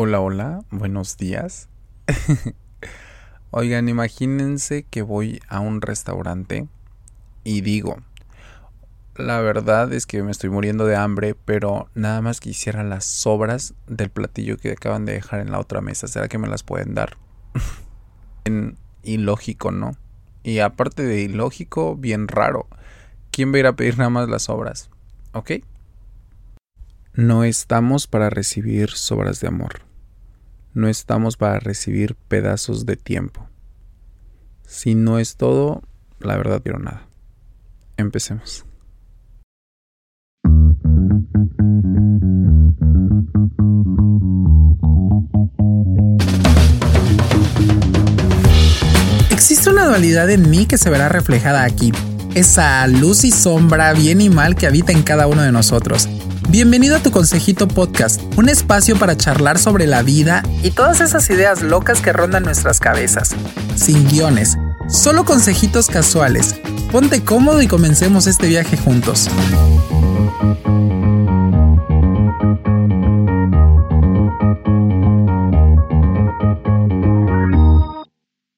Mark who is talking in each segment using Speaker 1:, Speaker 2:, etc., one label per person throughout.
Speaker 1: Hola, hola, buenos días. Oigan, imagínense que voy a un restaurante y digo, la verdad es que me estoy muriendo de hambre, pero nada más quisiera las sobras del platillo que acaban de dejar en la otra mesa. ¿Será que me las pueden dar? en ilógico, ¿no? Y aparte de ilógico, bien raro. ¿Quién va a ir a pedir nada más las sobras? ¿Ok? No estamos para recibir sobras de amor no estamos para recibir pedazos de tiempo. Si no es todo, la verdad quiero nada. Empecemos.
Speaker 2: Existe una dualidad en mí que se verá reflejada aquí. Esa luz y sombra, bien y mal que habita en cada uno de nosotros Bienvenido a tu Consejito Podcast, un espacio para charlar sobre la vida y todas esas ideas locas que rondan nuestras cabezas. Sin guiones, solo consejitos casuales. Ponte cómodo y comencemos este viaje juntos.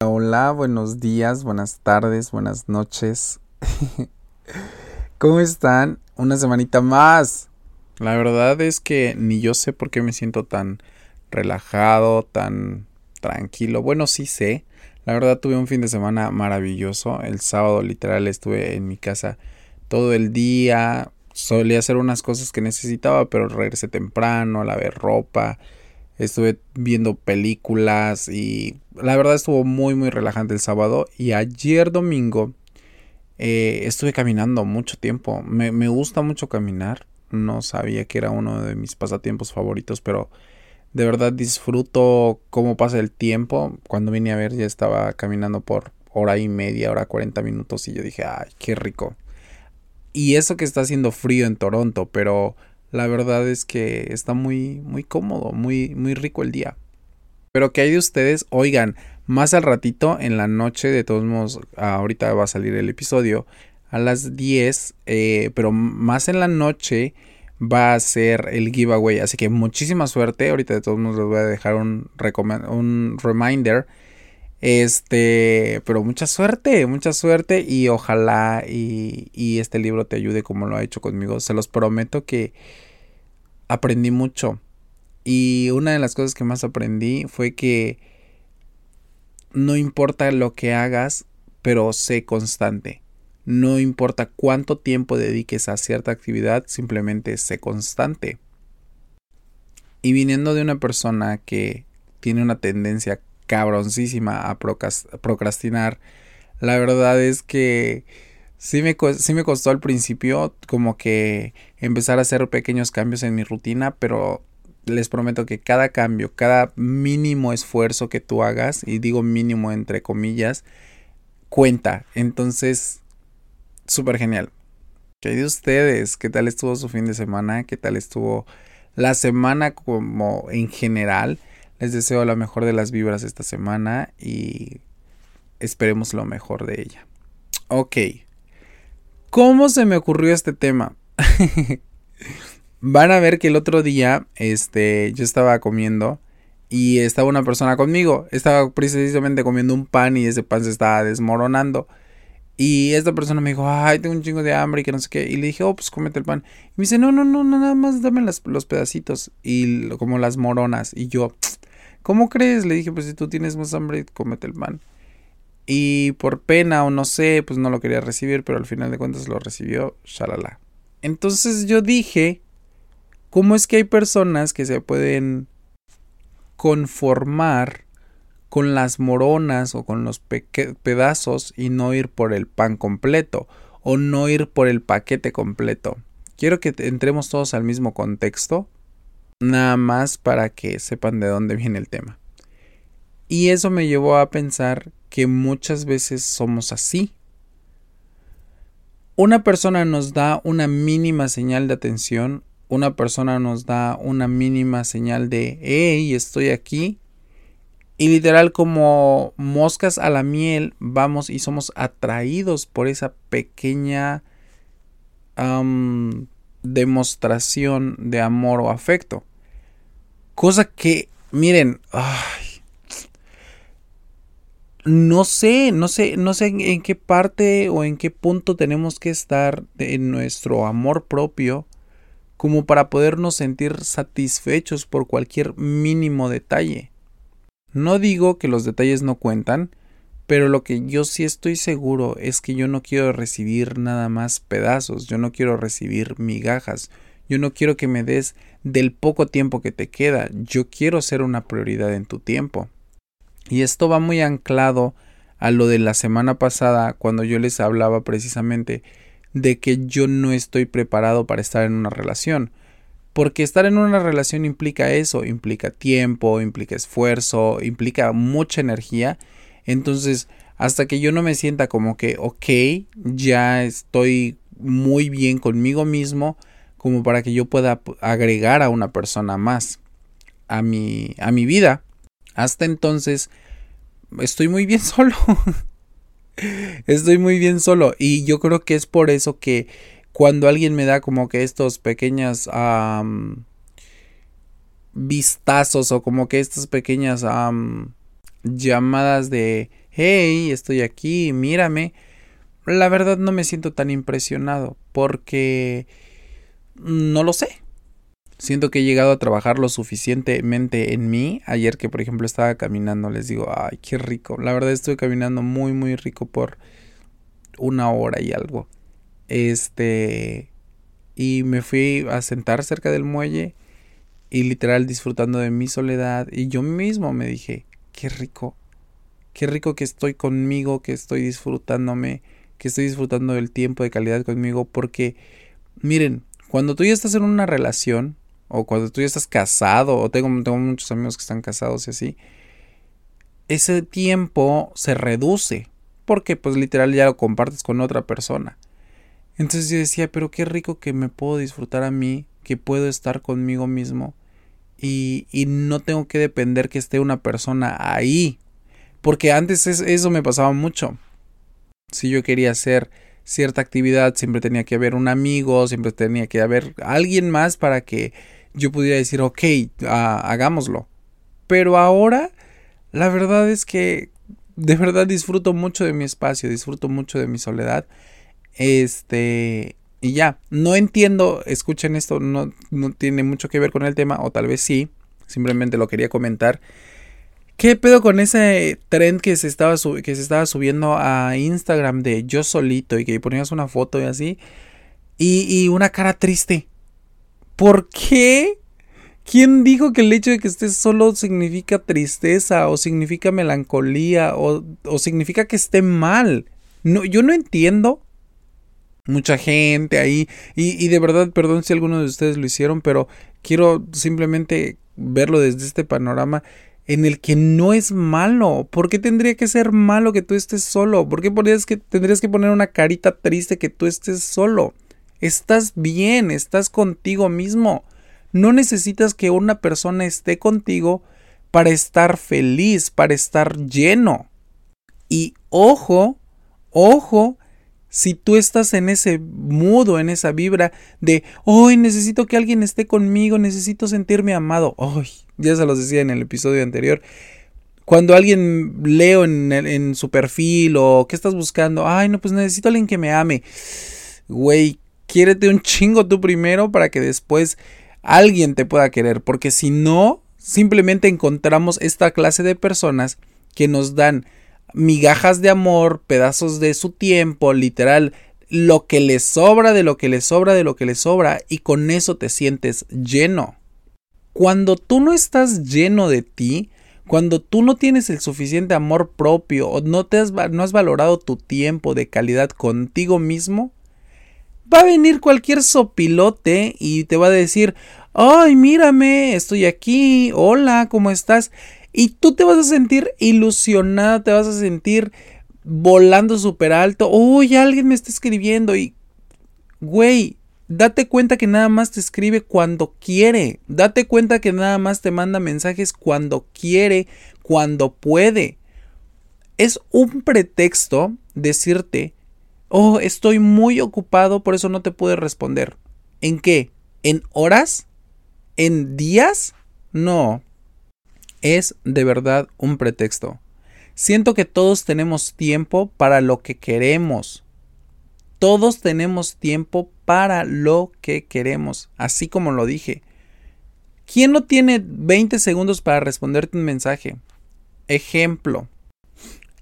Speaker 1: Hola, buenos días, buenas tardes, buenas noches. ¿Cómo están? Una semanita más. La verdad es que ni yo sé por qué me siento tan relajado, tan tranquilo. Bueno, sí sé. La verdad tuve un fin de semana maravilloso. El sábado literal estuve en mi casa todo el día. Solía hacer unas cosas que necesitaba, pero regresé temprano, lavé ropa. Estuve viendo películas y la verdad estuvo muy muy relajante el sábado. Y ayer domingo eh, estuve caminando mucho tiempo. Me, me gusta mucho caminar no sabía que era uno de mis pasatiempos favoritos, pero de verdad disfruto cómo pasa el tiempo. Cuando vine a ver ya estaba caminando por hora y media, hora 40 minutos y yo dije, ay, qué rico. Y eso que está haciendo frío en Toronto, pero la verdad es que está muy, muy cómodo, muy, muy rico el día. Pero que hay de ustedes, oigan, más al ratito en la noche, de todos modos, ahorita va a salir el episodio, a las 10, eh, pero más en la noche va a ser el giveaway. Así que muchísima suerte. Ahorita de todos modos les voy a dejar un, un reminder. Este, pero mucha suerte, mucha suerte y ojalá y, y este libro te ayude como lo ha hecho conmigo. Se los prometo que aprendí mucho. Y una de las cosas que más aprendí fue que no importa lo que hagas, pero sé constante. No importa cuánto tiempo dediques a cierta actividad, simplemente sé constante. Y viniendo de una persona que tiene una tendencia cabroncísima a procrastinar, la verdad es que sí me, sí me costó al principio como que empezar a hacer pequeños cambios en mi rutina, pero les prometo que cada cambio, cada mínimo esfuerzo que tú hagas, y digo mínimo entre comillas, cuenta. Entonces súper genial. ¿Qué de ustedes? ¿Qué tal estuvo su fin de semana? ¿Qué tal estuvo la semana como en general? Les deseo la mejor de las vibras esta semana y esperemos lo mejor de ella. Ok. ¿Cómo se me ocurrió este tema? Van a ver que el otro día, este, yo estaba comiendo y estaba una persona conmigo. Estaba precisamente comiendo un pan y ese pan se estaba desmoronando. Y esta persona me dijo, ay, tengo un chingo de hambre y que no sé qué. Y le dije, oh, pues cómete el pan. Y me dice, no, no, no, nada más dame los pedacitos. Y como las moronas. Y yo, ¿cómo crees? Le dije, pues si tú tienes más hambre, cómete el pan. Y por pena o no sé, pues no lo quería recibir, pero al final de cuentas lo recibió, shalala. Entonces yo dije, ¿cómo es que hay personas que se pueden conformar con las moronas o con los pedazos y no ir por el pan completo o no ir por el paquete completo. Quiero que entremos todos al mismo contexto, nada más para que sepan de dónde viene el tema. Y eso me llevó a pensar que muchas veces somos así. Una persona nos da una mínima señal de atención, una persona nos da una mínima señal de, hey, estoy aquí, y literal como moscas a la miel vamos y somos atraídos por esa pequeña demostración de amor o afecto. Cosa que miren, ay, no sé, no sé, no sé en qué parte o en qué punto tenemos que estar en nuestro amor propio como para podernos sentir satisfechos por cualquier mínimo detalle. No digo que los detalles no cuentan, pero lo que yo sí estoy seguro es que yo no quiero recibir nada más pedazos, yo no quiero recibir migajas, yo no quiero que me des del poco tiempo que te queda, yo quiero ser una prioridad en tu tiempo. Y esto va muy anclado a lo de la semana pasada cuando yo les hablaba precisamente de que yo no estoy preparado para estar en una relación. Porque estar en una relación implica eso, implica tiempo, implica esfuerzo, implica mucha energía. Entonces, hasta que yo no me sienta como que, ok, ya estoy muy bien conmigo mismo, como para que yo pueda agregar a una persona más a mi, a mi vida, hasta entonces, estoy muy bien solo. estoy muy bien solo. Y yo creo que es por eso que cuando alguien me da como que estos pequeñas vistazos o como que estas pequeñas llamadas de hey, estoy aquí, mírame. La verdad no me siento tan impresionado porque no lo sé. Siento que he llegado a trabajar lo suficientemente en mí. Ayer que por ejemplo estaba caminando, les digo, ay, qué rico. La verdad estoy caminando muy, muy rico por una hora y algo. Este... Y me fui a sentar cerca del muelle y literal disfrutando de mi soledad. Y yo mismo me dije, qué rico. Qué rico que estoy conmigo, que estoy disfrutándome, que estoy disfrutando del tiempo de calidad conmigo. Porque, miren, cuando tú ya estás en una relación, o cuando tú ya estás casado, o tengo, tengo muchos amigos que están casados y así, ese tiempo se reduce, porque pues literal ya lo compartes con otra persona. Entonces yo decía, pero qué rico que me puedo disfrutar a mí, que puedo estar conmigo mismo y, y no tengo que depender que esté una persona ahí. Porque antes eso me pasaba mucho. Si yo quería hacer cierta actividad, siempre tenía que haber un amigo, siempre tenía que haber alguien más para que yo pudiera decir, ok, hagámoslo. Pero ahora, la verdad es que de verdad disfruto mucho de mi espacio, disfruto mucho de mi soledad. Este, y ya, no entiendo, escuchen esto, no, no tiene mucho que ver con el tema, o tal vez sí, simplemente lo quería comentar. ¿Qué pedo con ese trend que se estaba, que se estaba subiendo a Instagram de yo solito y que ponías una foto y así? Y, y una cara triste. ¿Por qué? ¿Quién dijo que el hecho de que estés solo significa tristeza o significa melancolía o, significa que esté mal? No, yo no entiendo. Mucha gente ahí. Y, y de verdad, perdón si alguno de ustedes lo hicieron, pero quiero simplemente verlo desde este panorama en el que no es malo. ¿Por qué tendría que ser malo que tú estés solo? ¿Por qué que, tendrías que poner una carita triste que tú estés solo? Estás bien, estás contigo mismo. No necesitas que una persona esté contigo para estar feliz, para estar lleno. Y ojo, ojo, si tú estás en ese mudo, en esa vibra de, hoy necesito que alguien esté conmigo, necesito sentirme amado. Ay, ya se los decía en el episodio anterior. Cuando alguien leo en, en su perfil o qué estás buscando, ay, no, pues necesito a alguien que me ame. Güey, quiérete un chingo tú primero para que después alguien te pueda querer, porque si no, simplemente encontramos esta clase de personas que nos dan migajas de amor, pedazos de su tiempo, literal, lo que les sobra de lo que les sobra de lo que les sobra y con eso te sientes lleno. Cuando tú no estás lleno de ti, cuando tú no tienes el suficiente amor propio o no, te has, no has valorado tu tiempo de calidad contigo mismo, va a venir cualquier sopilote y te va a decir, ay, mírame, estoy aquí, hola, ¿cómo estás? Y tú te vas a sentir ilusionada, te vas a sentir volando súper alto, uy, alguien me está escribiendo y, güey, date cuenta que nada más te escribe cuando quiere, date cuenta que nada más te manda mensajes cuando quiere, cuando puede. Es un pretexto decirte Oh, estoy muy ocupado, por eso no te pude responder. ¿En qué? ¿En horas? ¿En días? No. Es de verdad un pretexto. Siento que todos tenemos tiempo para lo que queremos. Todos tenemos tiempo para lo que queremos, así como lo dije. ¿Quién no tiene 20 segundos para responderte un mensaje? Ejemplo.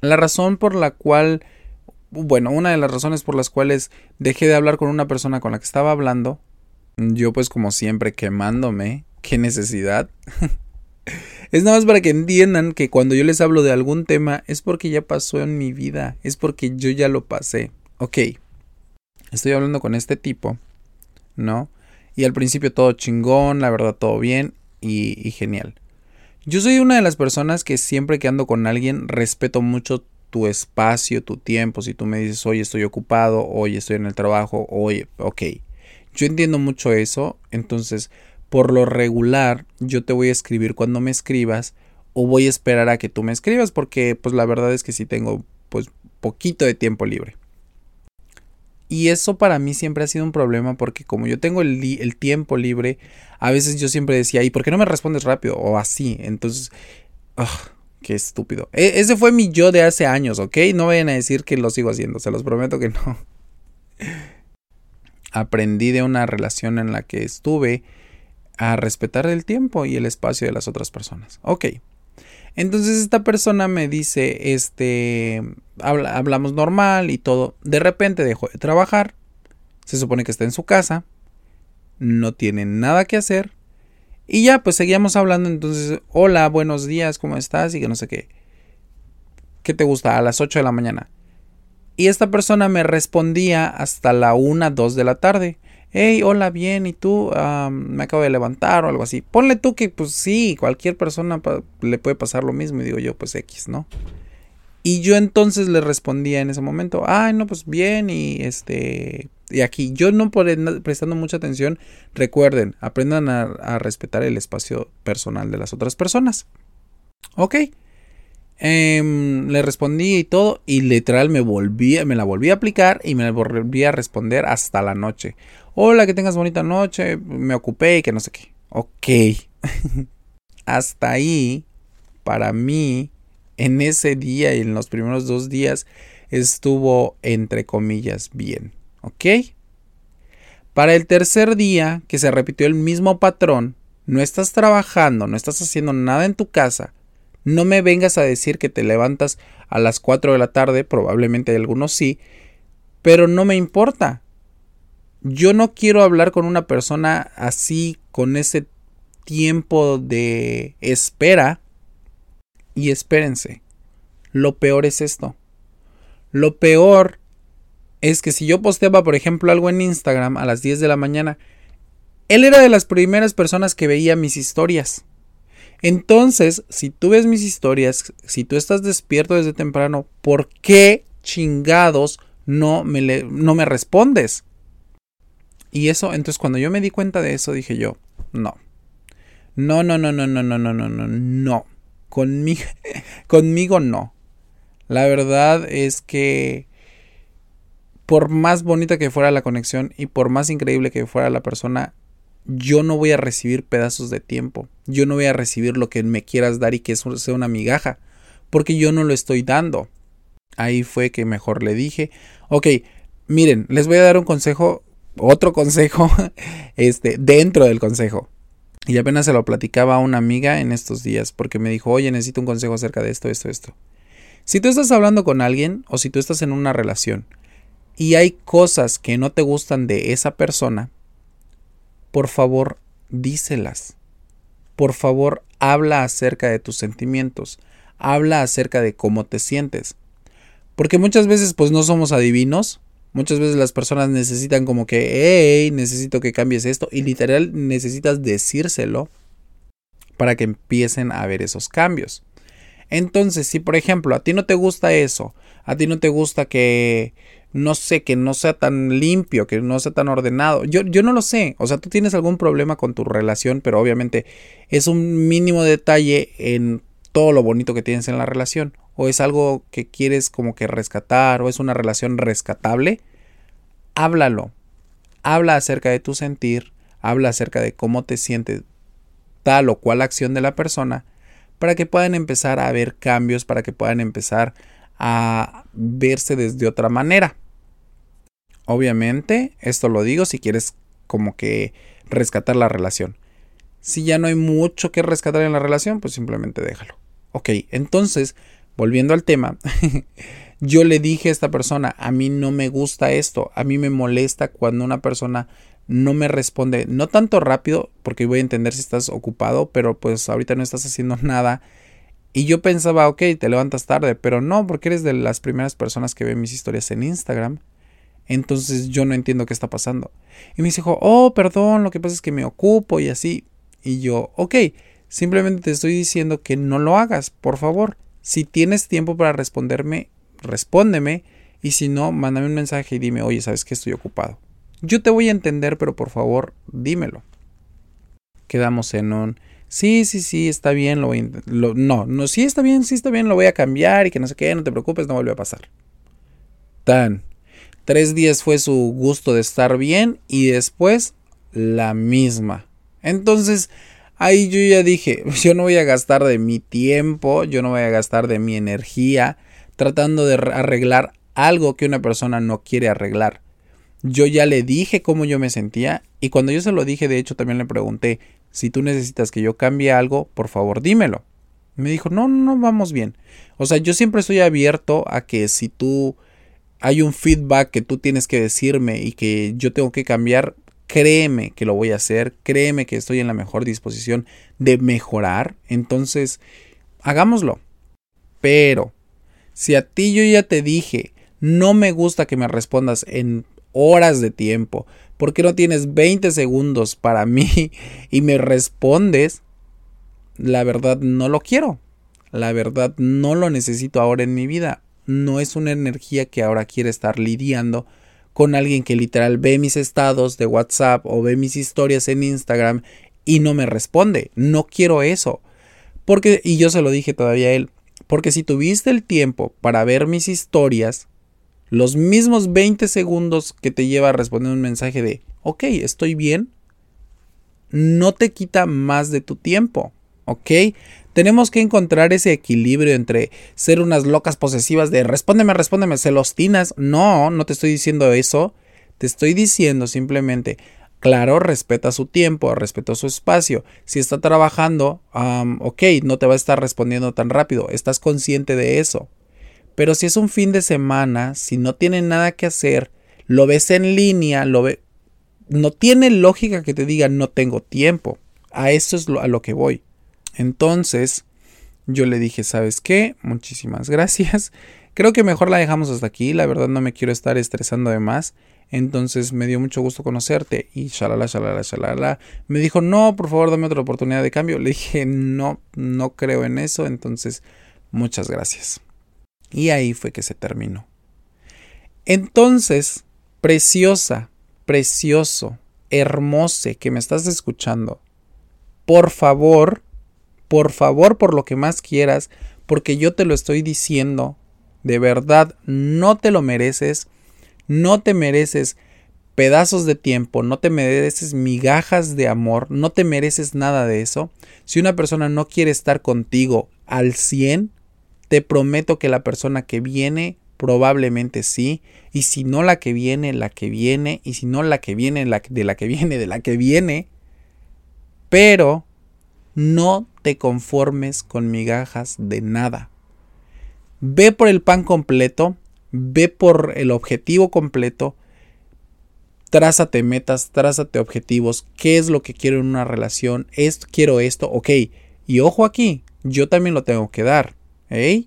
Speaker 1: La razón por la cual, bueno, una de las razones por las cuales dejé de hablar con una persona con la que estaba hablando, yo pues como siempre quemándome, qué necesidad. es nada más para que entiendan que cuando yo les hablo de algún tema es porque ya pasó en mi vida, es porque yo ya lo pasé. Ok, estoy hablando con este tipo, ¿no? Y al principio todo chingón, la verdad todo bien y, genial. Yo soy una de las personas que siempre que ando con alguien respeto mucho tu espacio, tu tiempo. Si tú me dices, oye, estoy ocupado, oye, estoy en el trabajo, oye, ok. Yo entiendo mucho eso, entonces, por lo regular, yo te voy a escribir cuando me escribas o voy a esperar a que tú me escribas porque, pues, la verdad es que sí tengo, pues, poquito de tiempo libre. Y eso para mí siempre ha sido un problema porque como yo tengo el, tiempo libre, a veces yo siempre decía, ¿y por qué no me respondes rápido? O así. Entonces, qué estúpido. E, ese fue mi yo de hace años, ¿ok? No vayan a decir que lo sigo haciendo, se los prometo que no. Aprendí de una relación en la que estuve a respetar el tiempo y el espacio de las otras personas. Ok. Entonces esta persona me dice, este, hablamos normal y todo. De repente dejó de trabajar. Se supone que está en su casa. No tiene nada que hacer. Y ya, pues seguíamos hablando. Entonces, hola, buenos días, ¿cómo estás? Y que no sé qué. ¿Qué te gusta? A las 8 de la mañana. Y esta persona me respondía hasta la 1, 2 de la tarde hey, hola, bien, ¿y tú? me acabo de levantar o algo así. Ponle tú que, pues sí, cualquier persona le puede pasar lo mismo. Y digo yo, pues X, ¿no? Y yo entonces le respondía en ese momento, ay, no, pues bien, y este, y aquí, yo no por prestando mucha atención, recuerden, aprendan a, a respetar el espacio personal de las otras personas. Ok. Em, le respondí y todo, y literal me volví, me la volví a aplicar y me volví a responder hasta la noche. Hola, que tengas bonita noche, me ocupé y que no sé qué. Ok. hasta ahí, para mí, en ese día y en los primeros dos días, estuvo entre comillas bien. ¿Ok? Para el tercer día, que se repitió el mismo patrón, no estás trabajando, no estás haciendo nada en tu casa, no me vengas a decir que te levantas a las 4 de la tarde, probablemente algunos sí, pero no me importa. Yo no quiero hablar con una persona así, con ese tiempo de espera. Y espérense, lo peor es esto. Lo peor es que si yo posteaba, por ejemplo, algo en Instagram a las 10 de la mañana, él era de las primeras personas que veía mis historias. Entonces, si tú ves mis historias, si tú estás despierto desde temprano, ¿por qué chingados no me, no me respondes? Y eso, entonces cuando yo me di cuenta de eso, dije yo, no. No, no, no, no, no, no, no, no, no, no. Conmigo, conmigo no. La verdad es que por más bonita que fuera la conexión y por más increíble que fuera la persona, yo no voy a recibir pedazos de tiempo, yo no voy a recibir lo que me quieras dar y que eso sea una migaja, porque yo no lo estoy dando. Ahí fue que mejor le dije, ok, miren, les voy a dar un consejo, otro consejo, este, dentro del consejo. Y apenas se lo platicaba a una amiga en estos días, porque me dijo, oye, necesito un consejo acerca de esto, esto, esto. Si tú estás hablando con alguien o si tú estás en una relación y hay cosas que no te gustan de esa persona, por favor, díselas. Por favor, habla acerca de tus sentimientos. Habla acerca de cómo te sientes. Porque muchas veces pues no somos adivinos. Muchas veces las personas necesitan como que, hey, necesito que cambies esto. Y literal necesitas decírselo para que empiecen a ver esos cambios. Entonces, si por ejemplo a ti no te gusta eso, a ti no te gusta que no sé, que no sea tan limpio, que no sea tan ordenado. Yo, yo no lo sé. O sea, tú tienes algún problema con tu relación, pero obviamente es un mínimo detalle en todo lo bonito que tienes en la relación. O es algo que quieres como que rescatar, o es una relación rescatable. Háblalo. Habla acerca de tu sentir, habla acerca de cómo te sientes tal o cual acción de la persona, para que puedan empezar a ver cambios, para que puedan empezar a verse desde otra manera. Obviamente, esto lo digo si quieres como que rescatar la relación. Si ya no hay mucho que rescatar en la relación, pues simplemente déjalo. Ok, entonces, volviendo al tema, yo le dije a esta persona, a mí no me gusta esto, a mí me molesta cuando una persona no me responde, no tanto rápido, porque voy a entender si estás ocupado, pero pues ahorita no estás haciendo nada. Y yo pensaba, ok, te levantas tarde, pero no, porque eres de las primeras personas que ven mis historias en Instagram. Entonces yo no entiendo qué está pasando. Y me dijo, oh, perdón, lo que pasa es que me ocupo y así. Y yo, ok, simplemente te estoy diciendo que no lo hagas, por favor. Si tienes tiempo para responderme, respóndeme. Y si no, mándame un mensaje y dime, oye, ¿sabes que estoy ocupado? Yo te voy a entender, pero por favor, dímelo. Quedamos en un, sí, sí, sí, está bien, lo voy a... Lo, no, no, sí está bien, sí está bien, lo voy a cambiar y que no sé qué, no te preocupes, no vuelve a pasar. Tan. Tres días fue su gusto de estar bien y después la misma. Entonces, ahí yo ya dije, yo no voy a gastar de mi tiempo, yo no voy a gastar de mi energía tratando de arreglar algo que una persona no quiere arreglar. Yo ya le dije cómo yo me sentía y cuando yo se lo dije, de hecho, también le pregunté, si tú necesitas que yo cambie algo, por favor dímelo. Me dijo, no, no, no, vamos bien. O sea, yo siempre estoy abierto a que si tú hay un feedback que tú tienes que decirme y que yo tengo que cambiar, créeme que lo voy a hacer, créeme que estoy en la mejor disposición de mejorar, entonces hagámoslo. Pero, si a ti yo ya te dije, no me gusta que me respondas en horas de tiempo, porque no tienes 20 segundos para mí y me respondes, la verdad no lo quiero. La verdad no lo necesito ahora en mi vida. No es una energía que ahora quiere estar lidiando con alguien que literal ve mis estados de WhatsApp o ve mis historias en Instagram y no me responde. No quiero eso. Porque, y yo se lo dije todavía a él, porque si tuviste el tiempo para ver mis historias, los mismos 20 segundos que te lleva a responder un mensaje de, ok, estoy bien, no te quita más de tu tiempo, ¿ok? Tenemos que encontrar ese equilibrio entre ser unas locas posesivas de respóndeme, respóndeme, celostinas. No, no te estoy diciendo eso. Te estoy diciendo simplemente, claro, respeta su tiempo, respeta su espacio. Si está trabajando, ok, no te va a estar respondiendo tan rápido. Estás consciente de eso. Pero si es un fin de semana, si no tiene nada que hacer, lo ves en línea, lo ve, no tiene lógica que te diga no tengo tiempo. A eso es a lo que voy. Entonces, yo le dije, ¿sabes qué? Muchísimas gracias. Creo que mejor la dejamos hasta aquí. La verdad no me quiero estar estresando de más. Entonces me dio mucho gusto conocerte. Y shalala, shalala, shalala. Me dijo, no, por favor, dame otra oportunidad de cambio. Le dije, no, no creo en eso. Entonces, muchas gracias. Y ahí fue que se terminó. Entonces, preciosa, precioso, hermoso que me estás escuchando. Por favor, por favor, por lo que más quieras, porque yo te lo estoy diciendo, de verdad, no te lo mereces, no te mereces pedazos de tiempo, no te mereces migajas de amor, no te mereces nada de eso. Si una persona no quiere estar contigo al 100, te prometo que la persona que viene probablemente sí, y si no la que viene, la que viene, y si no la que viene, la de la que viene, de la que viene, pero no te conformes con migajas de nada. Ve por el pan completo, ve por el objetivo completo, trázate metas, trázate objetivos, qué es lo que quiero en una relación, esto, quiero esto, ok, y ojo aquí, yo también lo tengo que dar, ¿eh?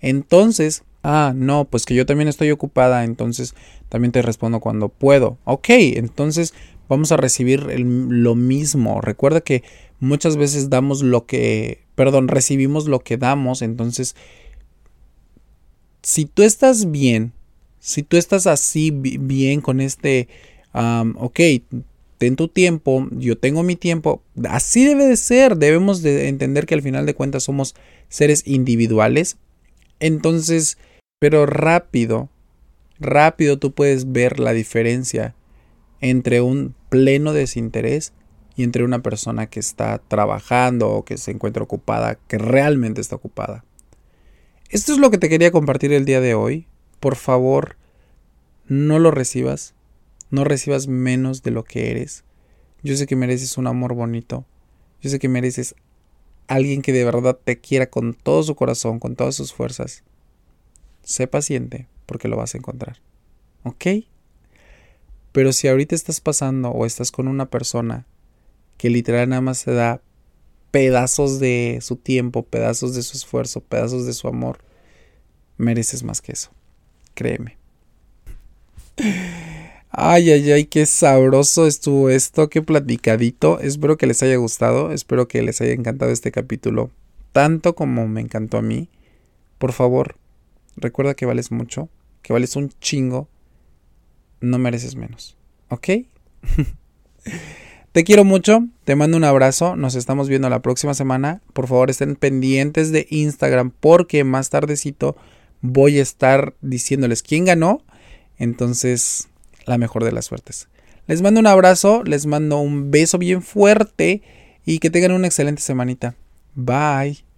Speaker 1: Entonces, ah, no, pues que yo también estoy ocupada, entonces también te respondo cuando puedo, ok, entonces vamos a recibir lo mismo, recuerda que muchas veces damos lo que, perdón, recibimos lo que damos, entonces, si tú estás bien, si tú estás así bien con este, ok, ten tu tiempo, yo tengo mi tiempo, así debe de ser, debemos de entender que al final de cuentas somos seres individuales, entonces, pero rápido, rápido tú puedes ver la diferencia entre un pleno desinterés y entre una persona que está trabajando o que se encuentra ocupada, que realmente está ocupada. Esto es lo que te quería compartir el día de hoy. Por favor, no lo recibas. No recibas menos de lo que eres. Yo sé que mereces un amor bonito. Yo sé que mereces alguien que de verdad te quiera con todo su corazón, con todas sus fuerzas. Sé paciente porque lo vas a encontrar. ¿Ok? Pero si ahorita estás pasando o estás con una persona que literal nada más se da pedazos de su tiempo, pedazos de su esfuerzo, pedazos de su amor, mereces más que eso. Créeme. Ay, ay, ay, qué sabroso estuvo esto, qué platicadito. Espero que les haya gustado, espero que les haya encantado este capítulo, tanto como me encantó a mí. Por favor, recuerda que vales mucho, que vales un chingo, no mereces menos, ¿ok? Te quiero mucho, te mando un abrazo, nos estamos viendo la próxima semana. Por favor estén pendientes de Instagram porque más tardecito voy a estar diciéndoles quién ganó. Entonces, la mejor de las suertes. Les mando un abrazo, les mando un beso bien fuerte y que tengan una excelente semanita. Bye.